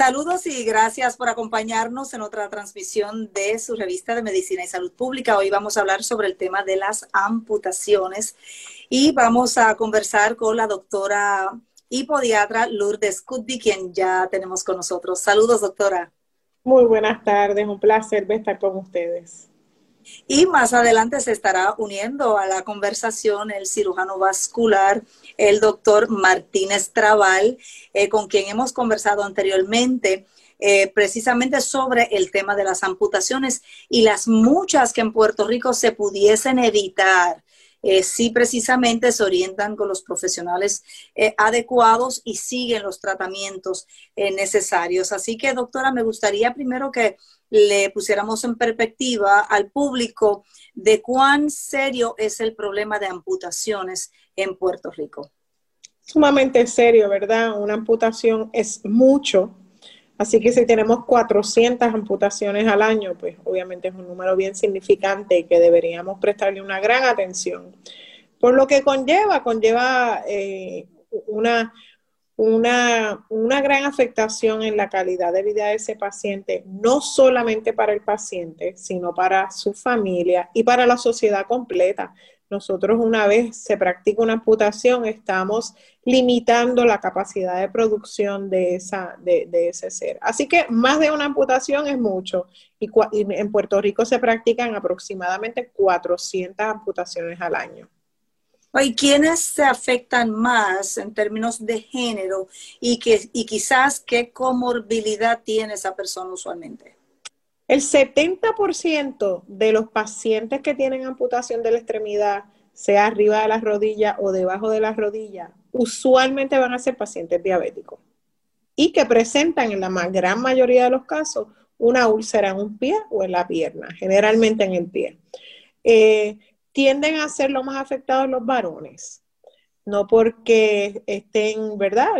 Saludos y gracias por acompañarnos en otra transmisión de su revista de Medicina y Salud Pública. Hoy vamos a hablar sobre el tema de las amputaciones y vamos a conversar con la doctora y podiatra Lourdes Cuddy, quien ya tenemos con nosotros. Saludos, doctora. Muy buenas tardes, un placer estar con ustedes. Y más adelante se estará uniendo a la conversación el cirujano vascular, el doctor Martínez Trabal, eh, con quien hemos conversado anteriormente. Eh, precisamente sobre el tema de las amputaciones y las muchas que en Puerto Rico se pudiesen evitar eh, si precisamente se orientan con los profesionales adecuados y siguen los tratamientos necesarios. Así que, doctora, me gustaría primero que le pusiéramos en perspectiva al público de cuán serio es el problema de amputaciones en Puerto Rico. Sumamente serio, ¿verdad? Una amputación es mucho. Así que si tenemos 400 amputaciones al año, pues obviamente es un número bien significante que deberíamos prestarle una gran atención. Por lo que conlleva, conlleva eh, una, una, una, gran afectación en la calidad de vida de ese paciente, no solamente para el paciente, sino para su familia y para la sociedad completa. Nosotros una vez se practica una amputación, estamos limitando la capacidad de producción de, esa, de, de ese ser. Así que más de una amputación es mucho. Y, en Puerto Rico se practican aproximadamente 400 amputaciones al año. ¿Y quiénes se afectan más en términos de género y, que, y quizás qué comorbilidad tiene esa persona usualmente? El 70% de los pacientes que tienen amputación de la extremidad, sea arriba de la rodilla o debajo de la rodilla, usualmente van a ser pacientes diabéticos y que presentan en la gran mayoría de los casos una úlcera en un pie o en la pierna, generalmente en el pie. Eh, tienden a ser los más afectados los varones, no porque estén, ¿verdad?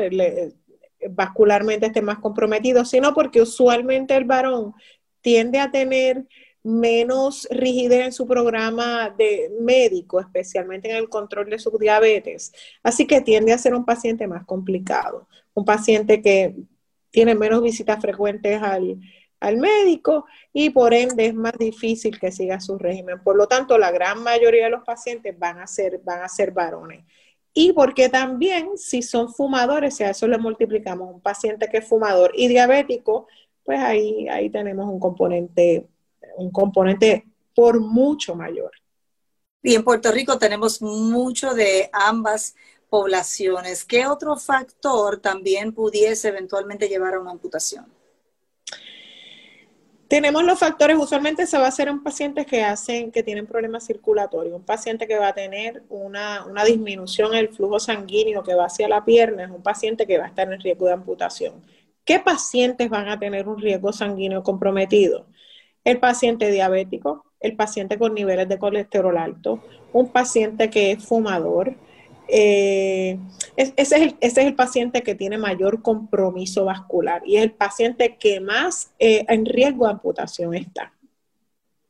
vascularmente estén más comprometidos, sino porque usualmente el varón tiende a tener menos rigidez en su programa de médico, especialmente en el control de su diabetes. Así que tiende a ser un paciente más complicado, un paciente que tiene menos visitas frecuentes al, al médico y por ende es más difícil que siga su régimen. Por lo tanto, la gran mayoría de los pacientes van a ser, van a ser varones. Y porque también si son fumadores, si a eso le multiplicamos un paciente que es fumador y diabético, pues ahí, ahí tenemos un componente, un componente por mucho mayor. Y en Puerto Rico tenemos mucho de ambas poblaciones. ¿Qué otro factor también pudiese eventualmente llevar a una amputación? Tenemos los factores, usualmente se va a hacer en pacientes que hacen, que tienen problemas circulatorios. Un paciente que va a tener una, disminución en el flujo sanguíneo que va hacia la pierna es un paciente que va a estar en riesgo de amputación. ¿Qué pacientes van a tener un riesgo sanguíneo comprometido? El paciente diabético, el paciente con niveles de colesterol alto, un paciente que es fumador, eh, ese, es el, ese, es el, paciente que tiene mayor compromiso vascular y es el paciente que más eh, en riesgo de amputación está.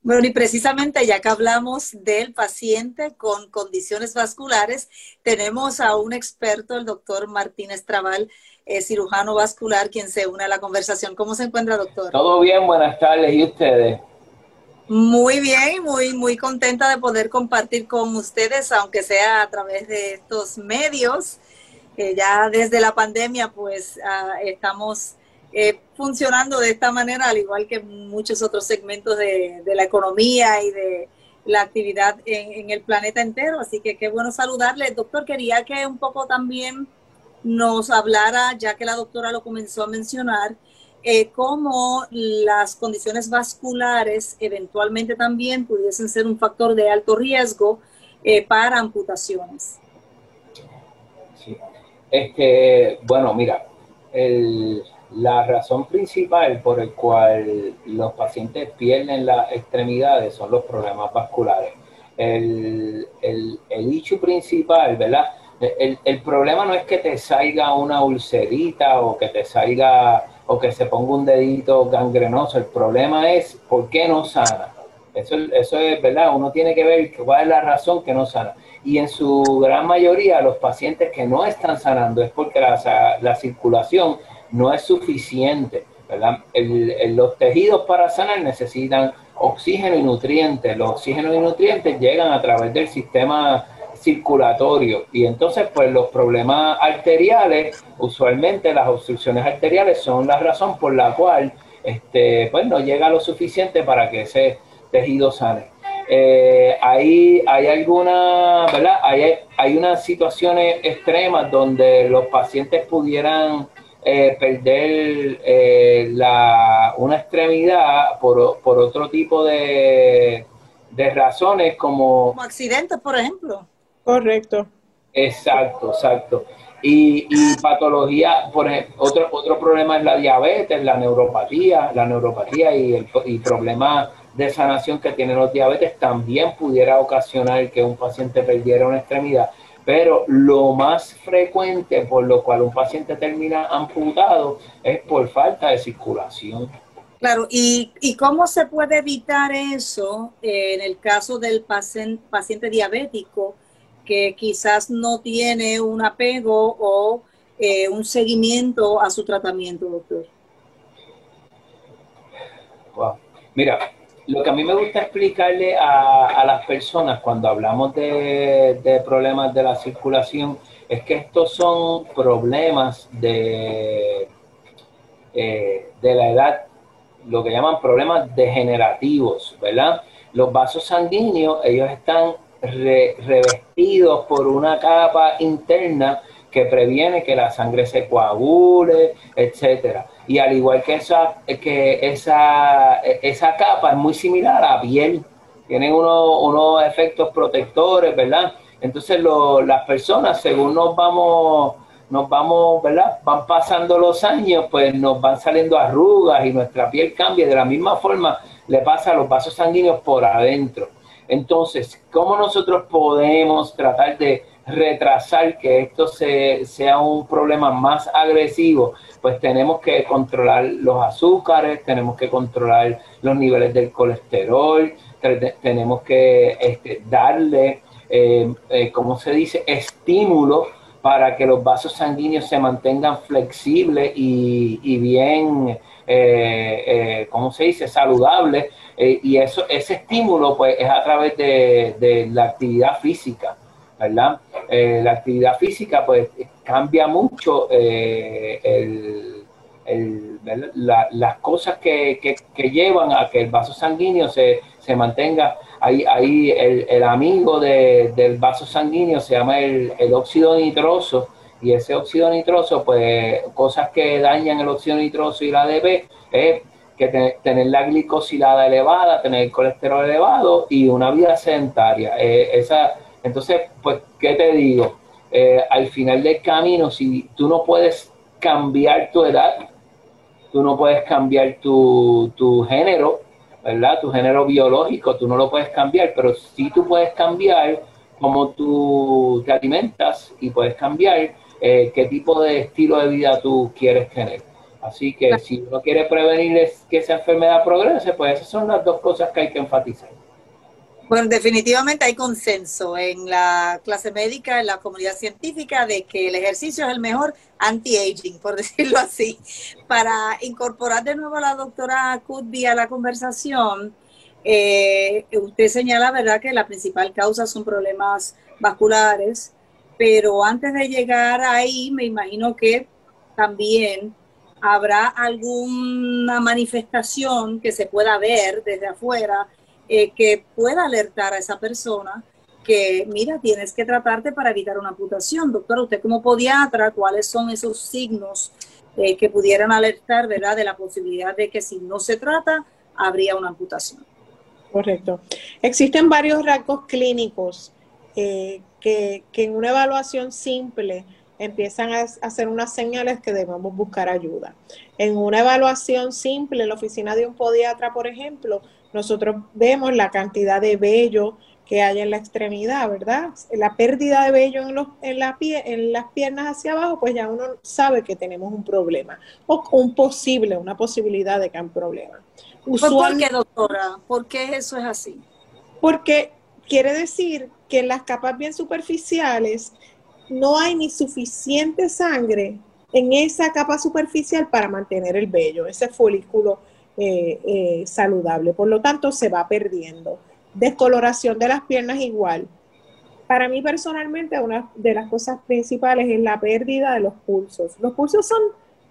Bueno, y precisamente ya que hablamos del paciente con condiciones vasculares, tenemos a un experto, el doctor Martínez Trabal, eh, cirujano vascular, quien se une a la conversación. ¿Cómo se encuentra, doctor? Todo bien, buenas tardes. ¿Y ustedes? Muy bien, muy, muy contenta de poder compartir con ustedes, aunque sea a través de estos medios. ya desde la pandemia, pues ah, estamos eh, funcionando de esta manera, al igual que muchos otros segmentos de, la economía y de la actividad en, en, el planeta entero. Así que qué bueno saludarle. Doctor, quería que un poco también nos hablara, ya que la doctora lo comenzó a mencionar, eh, cómo las condiciones vasculares eventualmente también pudiesen ser un factor de alto riesgo eh, para amputaciones. Sí. Es que, bueno, mira, la razón principal por el cual los pacientes pierden las extremidades son los problemas vasculares. El, el, el principal, ¿verdad? El, el, problema no es que te salga una ulcerita o que te salga o que se ponga un dedito gangrenoso. El problema es por qué no sana. Eso, eso es verdad, uno tiene que ver cuál es la razón que no sana. Y en su gran mayoría, los pacientes que no están sanando es porque la, la circulación no es suficiente. ¿verdad? los tejidos para sanar necesitan oxígeno y nutrientes. Los oxígenos y nutrientes llegan a través del sistema circulatorio y entonces pues los problemas arteriales, usualmente las obstrucciones arteriales son la razón por la cual este, pues no llega lo suficiente para que ese tejido sane. Eh, hay, hay alguna, ¿verdad? Hay, hay unas situaciones extremas donde los pacientes pudieran eh, perder eh, la, una extremidad por, por otro tipo de, de razones como... Como accidentes, por ejemplo. Correcto. Exacto, exacto. Y, y patología, por ejemplo, otro, otro problema es la diabetes, la neuropatía, la neuropatía y el y problema de sanación que tienen los diabetes también pudiera ocasionar que un paciente perdiera una extremidad. Pero lo más frecuente por lo cual un paciente termina amputado es por falta de circulación. Claro, ¿y, y cómo se puede evitar eso en el caso del paciente, paciente diabético? Que quizás no tiene un apego o eh, un seguimiento a su tratamiento, doctor? Mira, lo que a mí me gusta explicarle a, las personas cuando hablamos de, problemas de la circulación es que estos son problemas de, eh, de la edad, lo que llaman problemas degenerativos, ¿verdad? Los vasos sanguíneos, ellos están revestidos por una capa interna que previene que la sangre se coagule, etcétera. Y al igual que esa, que esa, esa capa es muy similar a la piel, tienen unos efectos protectores, ¿verdad? Entonces las personas, según nos vamos, nos vamos, ¿verdad? Van pasando los años, pues nos van saliendo arrugas y nuestra piel cambia. De la misma forma le pasa a los vasos sanguíneos por adentro. Entonces, ¿cómo nosotros podemos tratar de retrasar que esto sea un problema más agresivo? Pues tenemos que controlar los azúcares, tenemos que controlar los niveles del colesterol, tenemos que este, darle, eh, eh, ¿cómo se dice?, estímulo para que los vasos sanguíneos se mantengan flexibles y, bien, eh, ¿cómo se dice?, saludables eh, y eso, ese estímulo pues es a través de, la actividad física, ¿verdad? Eh, la actividad física pues cambia mucho eh, las cosas que, llevan a que el vaso sanguíneo se, mantenga. Ahí, ahí el, amigo del vaso sanguíneo se llama el, el óxido nitroso y ese óxido nitroso, pues cosas que dañan el óxido nitroso y la ADP es que tener la glicosilada elevada, tener el colesterol elevado y una vida sedentaria. Eh, esa, entonces, pues, ¿qué te digo? Eh, al final del camino, si tú no puedes cambiar tu edad, tú no puedes cambiar tu, tu género, ¿verdad? Tu género biológico, tú no lo puedes cambiar, pero sí tú puedes cambiar cómo tú te alimentas y puedes cambiar eh, qué tipo de estilo de vida tú quieres tener. Así que si uno quiere prevenir que esa enfermedad progrese, pues esas son las dos cosas que hay que enfatizar. Bueno, definitivamente hay consenso en la clase médica, en la comunidad científica, de que el ejercicio es el mejor anti-aging, por decirlo así. Para incorporar de nuevo a la doctora Kutby a la conversación, eh, usted señala, ¿verdad?, que la principal causa son problemas vasculares, pero antes de llegar ahí, me imagino que también habrá alguna manifestación que se pueda ver desde afuera eh, que pueda alertar a esa persona que, mira, tienes que tratarte para evitar una amputación. Doctor, usted como podiatra, ¿cuáles son esos signos eh, que pudieran alertar, verdad, de la posibilidad de que si no se trata, habría una amputación? Correcto. Existen varios rasgos clínicos eh, que, que en una evaluación simple empiezan a hacer unas señales que debemos buscar ayuda. En una evaluación simple en la oficina de un podiatra, por ejemplo, nosotros vemos la cantidad de vello que hay en la extremidad, ¿verdad? La pérdida de vello en, los, en, la pie, en las piernas hacia abajo, pues ya uno sabe que tenemos un problema o un posible, una posibilidad de que hay un problema. ¿Por qué, doctora? ¿Por qué eso es así? Porque quiere decir que en las capas bien superficiales no hay ni suficiente sangre en esa capa superficial para mantener el vello, ese folículo eh, eh, saludable. Por lo tanto, se va perdiendo. Descoloración de las piernas igual. Para mí personalmente una de las cosas principales es la pérdida de los pulsos. Los pulsos son,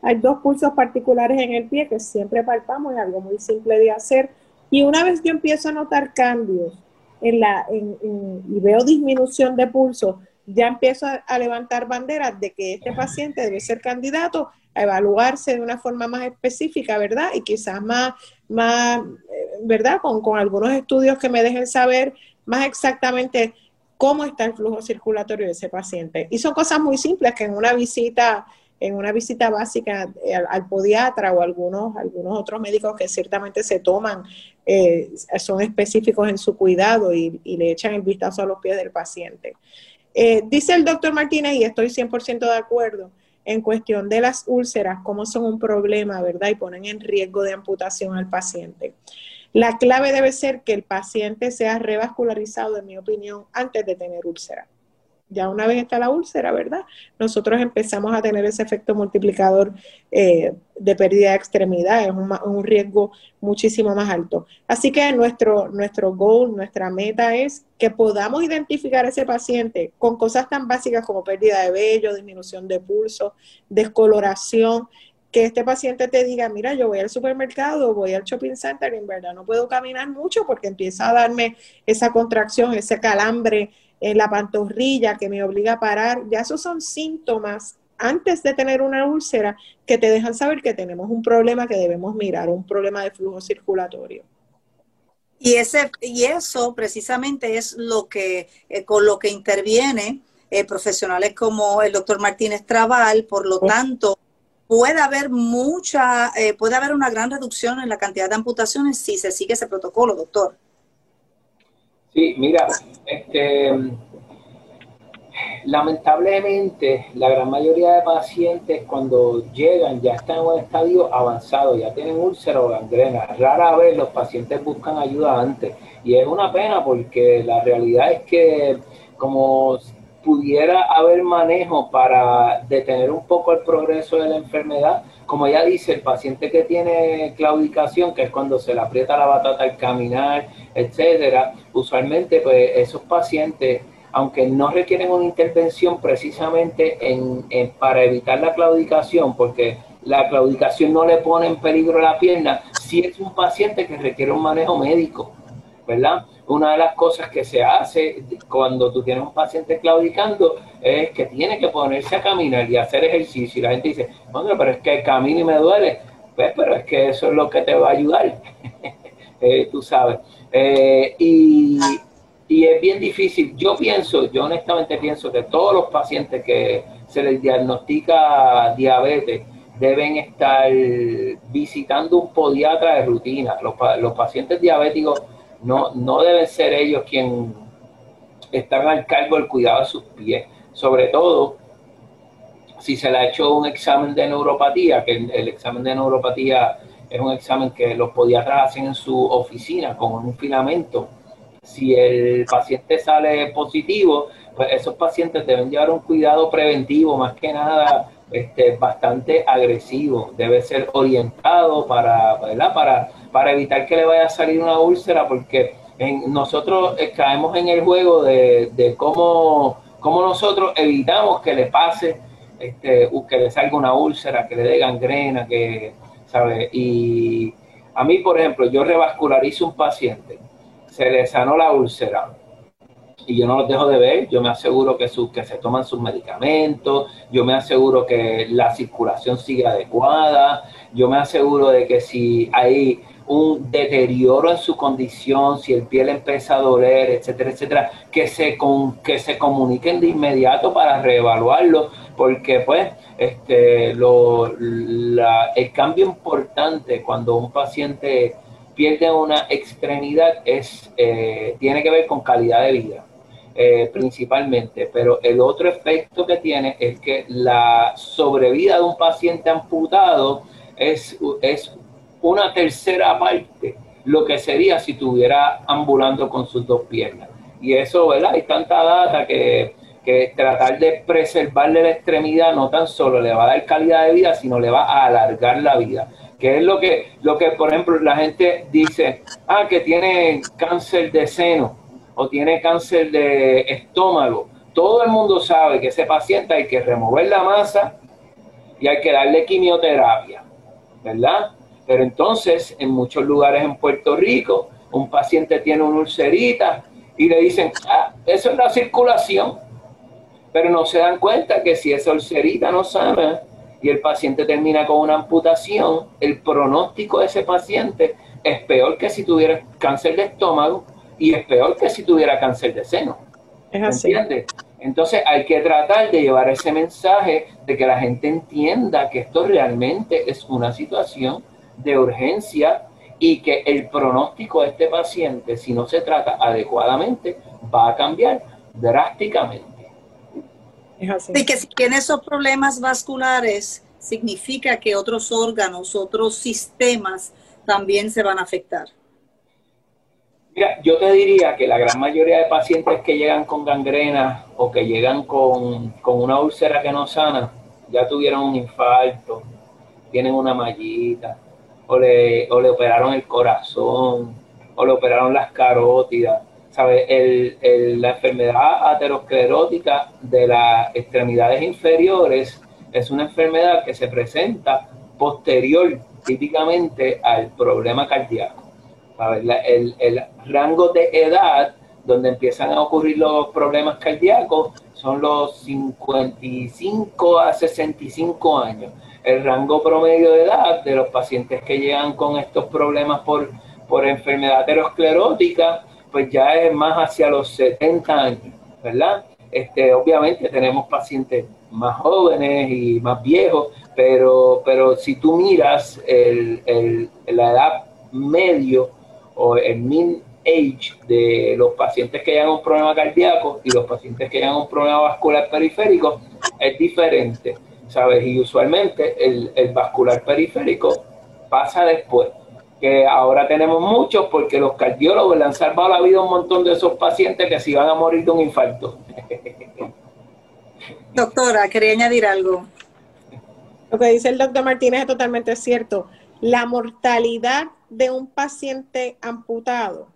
hay dos pulsos particulares en el pie que siempre palpamos, es algo muy simple de hacer. Y una vez yo empiezo a notar cambios en la, y veo disminución de pulso, ya empiezo a, levantar banderas de que este paciente debe ser candidato a evaluarse de una forma más específica, ¿verdad? Y quizás más, más eh, ¿verdad? Con, con algunos estudios que me dejen saber más exactamente cómo está el flujo circulatorio de ese paciente. Y son cosas muy simples que en una visita en una visita básica eh, al, podiatra o algunos, algunos otros médicos que ciertamente se toman, eh, son específicos en su cuidado y, le echan el vistazo a los pies del paciente. Eh, dice el doctor Martínez, y estoy 100% de acuerdo, en cuestión de las úlceras, cómo son un problema, ¿verdad? Y ponen en riesgo de amputación al paciente. La clave debe ser que el paciente sea revascularizado, en mi opinión, antes de tener úlcera ya una vez está la úlcera, ¿verdad? Nosotros empezamos a tener ese efecto multiplicador eh, de pérdida de extremidad, es un, riesgo muchísimo más alto. Así que nuestro, nuestro goal, nuestra meta es que podamos identificar a ese paciente con cosas tan básicas como pérdida de vello, disminución de pulso, descoloración, que este paciente te diga, mira, yo voy al supermercado, voy al shopping center y en verdad no puedo caminar mucho porque empieza a darme esa contracción, ese calambre en la pantorrilla que me obliga a parar, ya esos son síntomas antes de tener una úlcera que te dejan saber que tenemos un problema que debemos mirar, un problema de flujo circulatorio. Y, ese, y eso precisamente es lo que, eh, con lo que interviene eh, profesionales como el doctor Martínez Trabal, por lo tanto, puede haber mucha, eh, puede haber una gran reducción en la cantidad de amputaciones si se sigue ese protocolo, doctor. Sí, mira, este, lamentablemente la gran mayoría de pacientes cuando llegan ya están en un estadio avanzado, ya tienen úlcera o gangrena. Rara vez los pacientes buscan ayuda antes y es una pena porque la realidad es que como pudiera haber manejo para detener un poco el progreso de la enfermedad, como ya dice, el paciente que tiene claudicación, que es cuando se le aprieta la batata al caminar, etcétera, usualmente pues esos pacientes, aunque no requieren una intervención precisamente en, para evitar la claudicación, porque la claudicación no le pone en peligro la pierna, si es un paciente que requiere un manejo médico, ¿verdad? Una de las cosas que se hace cuando tú tienes un paciente claudicando es que tiene que ponerse a caminar y hacer ejercicio. Y la gente dice, bueno, pero es que camino y me duele. Pues, pero es que eso es lo que te va a ayudar, eh, tú sabes. Eh, y, y es bien difícil. Yo pienso, yo honestamente pienso que todos los pacientes que se les diagnostica diabetes, deben estar visitando un podiatra de rutina. Los, los pacientes diabéticos no, no deben ser ellos quienes están al cargo del cuidado de sus pies, sobre todo si se le ha hecho un examen de neuropatía, que el, examen de neuropatía es un examen que los podiatras hacen en su oficina con un filamento. Si el paciente sale positivo, pues esos pacientes deben llevar un cuidado preventivo, más que nada este, bastante agresivo. Debe ser orientado para, para para evitar que le vaya a salir una úlcera, porque nosotros eh, caemos en el juego de, cómo, nosotros evitamos que le pase, este, que le salga una úlcera, que le dé gangrena, que, ¿sabe? Y a mí, por ejemplo, yo revascularizo un paciente, se le sanó la úlcera, y yo no los dejo de ver, yo me aseguro que, su, que se toman sus medicamentos, yo me aseguro que la circulación sigue adecuada, yo me aseguro de que si hay un deterioro en su condición, si el piel empieza a doler, etcétera, etcétera, que se, con, que se comuniquen de inmediato para reevaluarlo, porque pues este, lo, la, el cambio importante cuando un paciente pierde una extremidad es, eh, tiene que ver con calidad de vida. Eh, principalmente, pero el otro efecto que tiene es que la sobrevida de un paciente amputado es, es una tercera parte lo que sería si estuviera ambulando con sus dos piernas. Y eso, ¿verdad? Hay tanta data que, que tratar de preservarle la extremidad no tan solo le va a dar calidad de vida, sino le va a alargar la vida que es lo que, lo que, por ejemplo, la gente dice, ah, que tiene cáncer de seno o tiene cáncer de estómago. Todo el mundo sabe que ese paciente hay que remover la masa y hay que darle quimioterapia, ¿verdad? Pero entonces, en muchos lugares en Puerto Rico, un paciente tiene una ulcerita y le dicen, ah, eso es la circulación. Pero no se dan cuenta que si esa ulcerita no sana, y el paciente termina con una amputación, el pronóstico de ese paciente es peor que si tuviera cáncer de estómago y es peor que si tuviera cáncer de seno. Es así. Entonces hay que tratar de llevar ese mensaje de que la gente entienda que esto realmente es una situación de urgencia y que el pronóstico de este paciente, si no se trata adecuadamente, va a cambiar drásticamente. Y que si tiene esos problemas vasculares, significa que otros órganos, otros sistemas también se van a afectar. Mira, yo te diría que la gran mayoría de pacientes que llegan con gangrena o que llegan con, una úlcera que no sana, ya tuvieron un infarto, tienen una mallita, o le, o le operaron el corazón, o le operaron las carótidas el, la enfermedad aterosclerótica de las extremidades inferiores es una enfermedad que se presenta posterior típicamente al problema cardíaco. El, el, rango de edad donde empiezan a ocurrir los problemas cardíacos son los 55 a 65 años. El rango promedio de edad de los pacientes que llegan con estos problemas por, por enfermedad aterosclerótica pues ya es más hacia los 70 años, ¿verdad? Este, obviamente tenemos pacientes más jóvenes y más viejos, pero, pero si tú miras el, la edad medio o el mean age de los pacientes que llegan un problema cardíaco y los pacientes que llegan un problema vascular periférico, es diferente, ¿sabes? Y usualmente el, el vascular periférico pasa después que ahora tenemos muchos porque los cardiólogos le han salvado la vida a un montón de esos pacientes que se iban a morir de un infarto. Doctora, quería añadir algo. Lo que dice el doctor Martínez es totalmente cierto. La mortalidad de un paciente amputado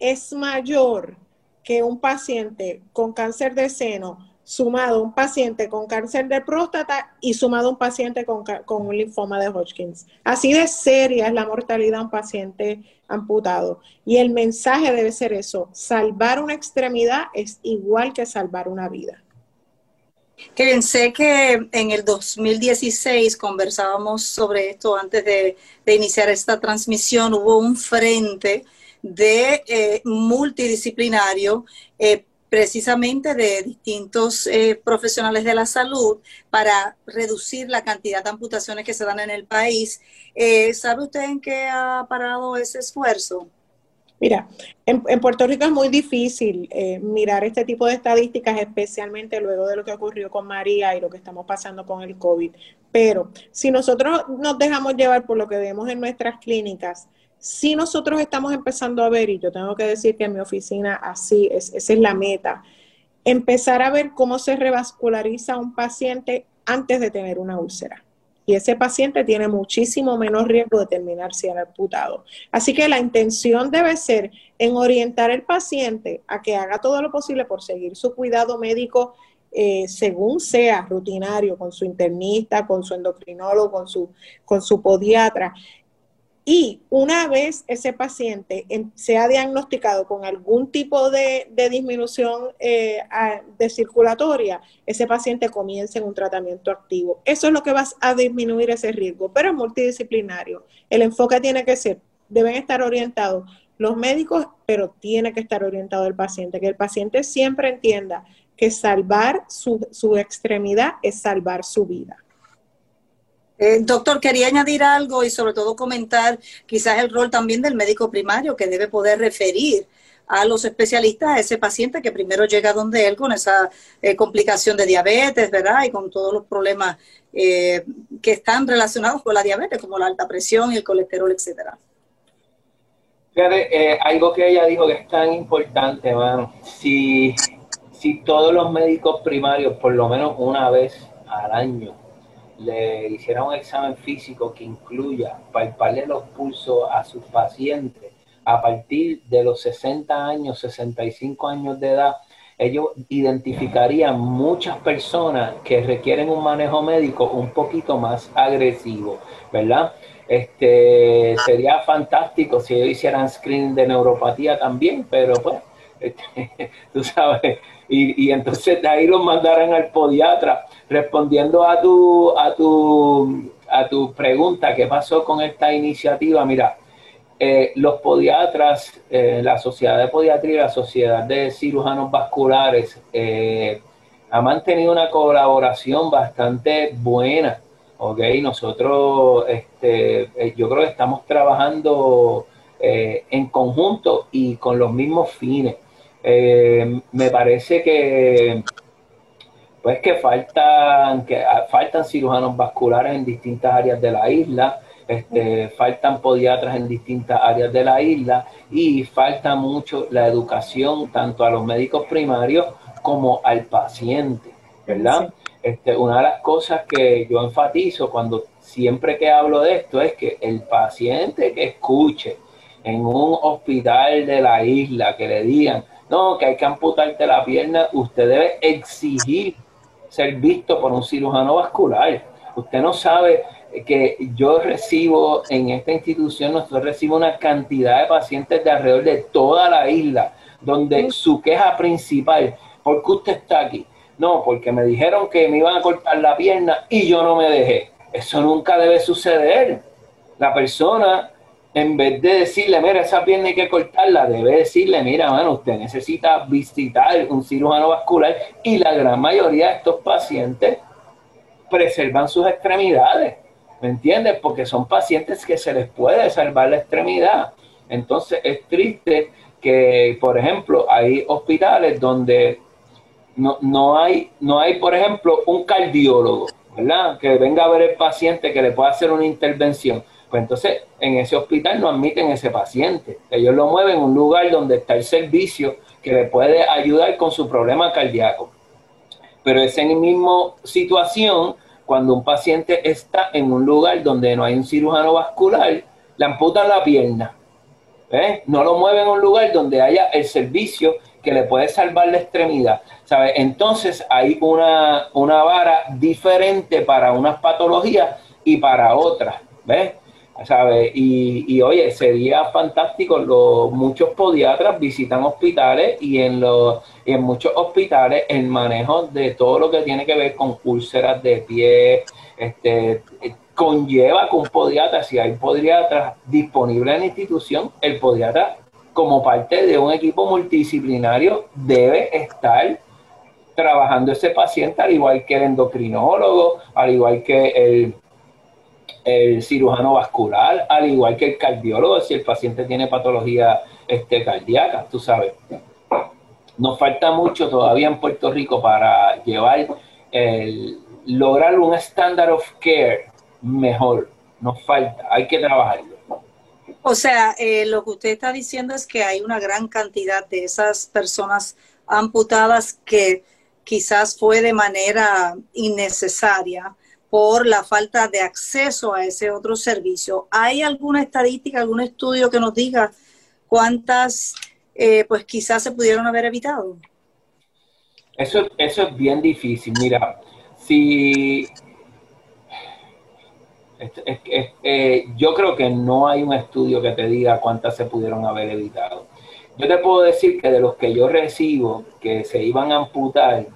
es mayor que un paciente con cáncer de seno sumado un paciente con cáncer de próstata y sumado un paciente con, un linfoma de Hodgkins. Así de seria es la mortalidad de un paciente amputado. Y el mensaje debe ser eso, salvar una extremidad es igual que salvar una vida. Que sé que en el 2016 conversábamos sobre esto antes de, iniciar esta transmisión, hubo un frente de eh, multidisciplinario eh, precisamente de distintos eh, profesionales de la salud para reducir la cantidad de amputaciones que se dan en el país. Eh, ¿Sabe usted en qué ha parado ese esfuerzo? Mira, en, Puerto Rico es muy difícil eh, mirar este tipo de estadísticas, especialmente luego de lo que ocurrió con María y lo que estamos pasando con el COVID. Pero si nosotros nos dejamos llevar por lo que vemos en nuestras clínicas, si nosotros estamos empezando a ver, y yo tengo que decir que en mi oficina así, es, esa es la meta, empezar a ver cómo se revasculariza un paciente antes de tener una úlcera. Y ese paciente tiene muchísimo menos riesgo de terminar siendo amputado. Así que la intención debe ser en orientar al paciente a que haga todo lo posible por seguir su cuidado médico eh, según sea rutinario, con su internista, con su endocrinólogo, con su, con su podiatra, y una vez ese paciente sea diagnosticado con algún tipo de, disminución eh, de circulatoria, ese paciente comienza en un tratamiento activo. Eso es lo que va a disminuir ese riesgo, pero es multidisciplinario. El enfoque tiene que ser, deben estar orientados los médicos, pero tiene que estar orientado el paciente, que el paciente siempre entienda que salvar su, su extremidad es salvar su vida. Eh, doctor, quería añadir algo y sobre todo comentar quizás el rol también del médico primario que debe poder referir a los especialistas a ese paciente que primero llega donde él con esa eh, complicación de diabetes, ¿verdad? Y con todos los problemas eh, que están relacionados con la diabetes, como la alta presión y el colesterol, etcétera. Fíjate, algo que ella dijo que es tan importante, hermano. Si, si todos los médicos primarios, por lo menos una vez al año, le hiciera un examen físico que incluya palparle los pulsos a sus pacientes a partir de los 60 años, 65 años de edad, ellos identificarían muchas personas que requieren un manejo médico un poquito más agresivo, ¿verdad? Este, sería fantástico si ellos hicieran screening de neuropatía también, pero pues, este, tú sabes, y, y, entonces de ahí los mandaran al podiatra. Respondiendo a tu, a tu, a tu pregunta, ¿qué pasó con esta iniciativa? Mira, eh, los podiatras, eh, la Sociedad de Podiatría la Sociedad de Cirujanos Vasculares eh, ha mantenido una colaboración bastante buena. ¿ok? Nosotros, este, yo creo que estamos trabajando en conjunto y con los mismos fines. me parece que pues que faltan, que ah, faltan cirujanos vasculares en distintas áreas de la isla, este, faltan podiatras en distintas áreas de la isla y falta mucho la educación tanto a los médicos primarios como al paciente, ¿verdad? Este, una de las cosas que yo enfatizo cuando siempre que hablo de esto es que el paciente que escuche en un hospital de la isla que le digan, no, que hay que amputarte la pierna, usted debe exigir ser visto por un cirujano vascular. Usted no sabe que yo recibo en esta institución, nosotros recibimos una cantidad de pacientes de alrededor de toda la isla, donde su queja principal, ¿por qué usted está aquí? No, porque me dijeron que me iban a cortar la pierna y yo no me dejé. Eso nunca debe suceder. La persona, en vez de decirle, mira, esa pierna hay que cortarla, debe decirle, mira, mano, usted necesita visitar un cirujano vascular y la gran mayoría de estos pacientes preservan sus extremidades ¿Me entiendes? Porque son pacientes que se les puede salvar la extremidad. Entonces es triste que, por ejemplo, hay hospitales donde no, no, hay, no hay, por ejemplo, un cardiólogo, ¿verdad? Que venga a ver el paciente que le pueda hacer una intervención. Pues entonces en ese hospital no admiten ese paciente. Ellos lo mueven a un lugar donde está el servicio que le puede ayudar con su problema cardíaco. Pero es en la misma situación cuando un paciente está en un lugar donde no hay un cirujano vascular, le amputan la pierna. No lo mueven a un lugar donde haya el servicio que le puede salvar la extremidad. ¿sabe? Entonces hay una, una vara diferente para unas patologías y para otras. ¿ves? ¿Sabe? Y, y, oye, sería fantástico, los, muchos podiatras visitan hospitales y en, en muchos hospitales el manejo de todo lo que tiene que ver con úlceras de pie, este, conlleva que un podiatra, si hay podiatras disponibles en la institución, el podiatra como parte de un equipo multidisciplinario debe estar trabajando ese paciente al igual que el endocrinólogo, al igual que el el cirujano vascular, al igual que el cardiólogo, si el paciente tiene patología este, cardíaca, tú sabes. Nos falta mucho todavía en Puerto Rico para llevar, el, lograr un standard of care mejor. Nos falta, hay que trabajarlo. O sea, eh, lo que usted está diciendo es que hay una gran cantidad de esas personas amputadas que quizás fue de manera innecesaria por la falta de acceso a ese otro servicio. ¿Hay alguna estadística, algún estudio que nos diga cuántas, eh, pues quizás se pudieron haber evitado? Eso, eso es bien difícil. Mira, si eh, yo creo que no hay un estudio que te diga cuántas se pudieron haber evitado. Yo te puedo decir que de los que yo recibo que se iban a amputar,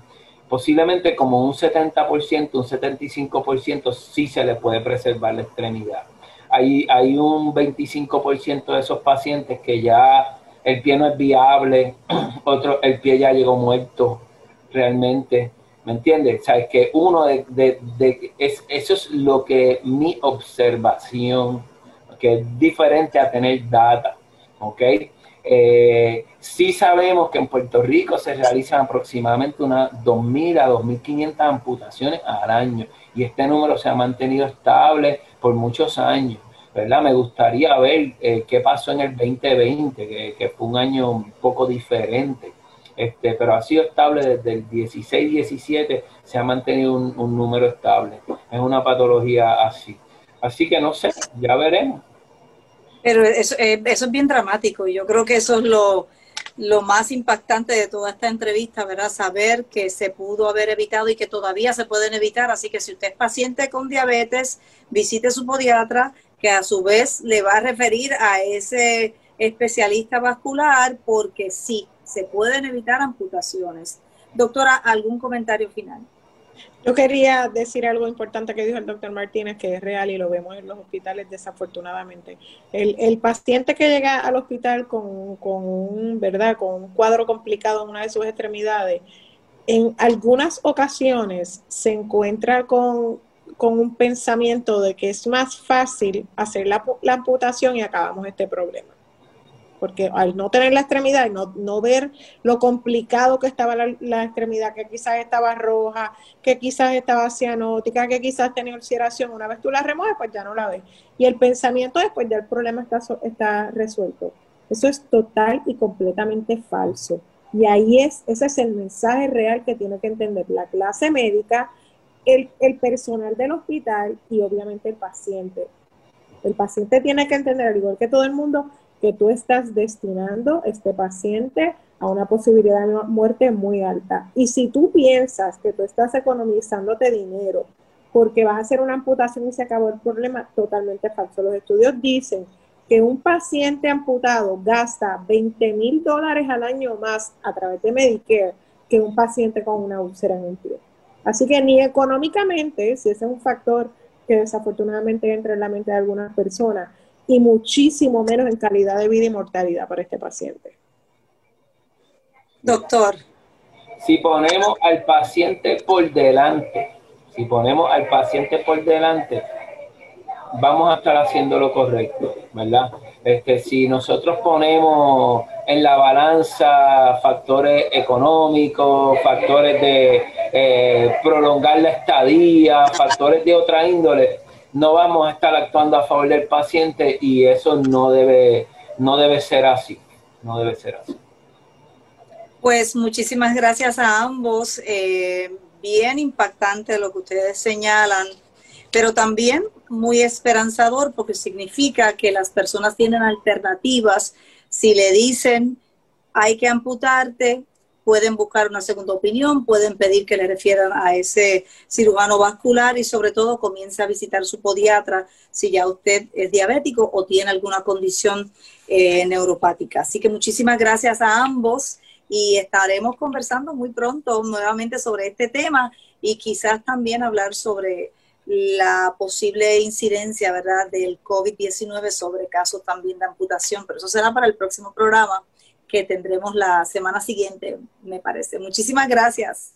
posiblemente como un 70%, un 75% sí se le puede preservar la extremidad. Hay, hay un 25% de esos pacientes que ya el pie no es viable, otro, el pie ya llegó muerto, realmente, ¿me entiendes? Sabes que uno de, de, es, eso es lo que mi observación, que es diferente a tener data, ¿ok? Eh, sí sabemos que en Puerto Rico se realizan aproximadamente unas 2.000 a 2.500 amputaciones al año y este número se ha mantenido estable por muchos años. ¿verdad? Me gustaría ver eh, qué pasó en el 2020, que, que, fue un año un poco diferente. Este, pero ha sido estable desde el 16-17, se ha mantenido un, número estable. Es una patología así. Así que no sé, ya veremos. Pero eso, eh, eso es bien dramático y yo creo que eso es lo, lo más impactante de toda esta entrevista, ¿verdad? Saber que se pudo haber evitado y que todavía se pueden evitar. Así que si usted es paciente con diabetes, visite su podiatra, que a su vez le va a referir a ese especialista vascular, porque sí, se pueden evitar amputaciones. Doctora, ¿algún comentario final? Yo quería decir algo importante que dijo el doctor Martínez, que es real y lo vemos en los hospitales desafortunadamente. El, paciente que llega al hospital con, con, un, ¿verdad? con un cuadro complicado en una de sus extremidades, en algunas ocasiones se encuentra con, con un pensamiento de que es más fácil hacer la, la amputación y acabamos este problema porque al no tener la extremidad y no, no ver lo complicado que estaba la, extremidad, que quizás estaba roja, que quizás estaba cianótica, que quizás tenía ulceración, una vez tú la remueves, pues ya no la ves. Y el pensamiento después ya el problema está, está resuelto. Eso es total y completamente falso. Y ahí es, ese es el mensaje real que tiene que entender la clase médica, el, el personal del hospital y obviamente el paciente. El paciente tiene que entender, al igual que todo el mundo, que tú estás destinando este paciente a una posibilidad de muerte muy alta. Y si tú piensas que tú estás economizándote dinero porque vas a hacer una amputación y se acabó el problema, totalmente falso. Los estudios dicen que un paciente amputado gasta 20 mil dólares al año más a través de Medicare que un paciente con una úlcera en el pie. Así que ni económicamente, si ese es un factor que desafortunadamente entra en la mente de algunas personas, y muchísimo menos en calidad de vida y mortalidad para este paciente. Doctor. Si ponemos al paciente por delante, si ponemos al paciente por delante, vamos a estar haciendo lo correcto, ¿verdad? Este, si nosotros ponemos en la balanza factores económicos, factores de eh, prolongar la estadía, factores de otra índole, no vamos a estar actuando a favor del paciente y eso no debe, no debe ser así, no debe ser así. Pues muchísimas gracias a ambos, eh, bien impactante lo que ustedes señalan, pero también muy esperanzador porque significa que las personas tienen alternativas si le dicen hay que amputarte, pueden buscar una segunda opinión, pueden pedir que le refieran a ese cirujano vascular y sobre todo comience a visitar su podiatra si ya usted es diabético o tiene alguna condición eh, neuropática. Así que muchísimas gracias a ambos y estaremos conversando muy pronto nuevamente sobre este tema y quizás también hablar sobre la posible incidencia, ¿verdad?, del COVID-19 sobre casos también de amputación, pero eso será para el próximo programa que tendremos la semana siguiente, me parece. Muchísimas gracias.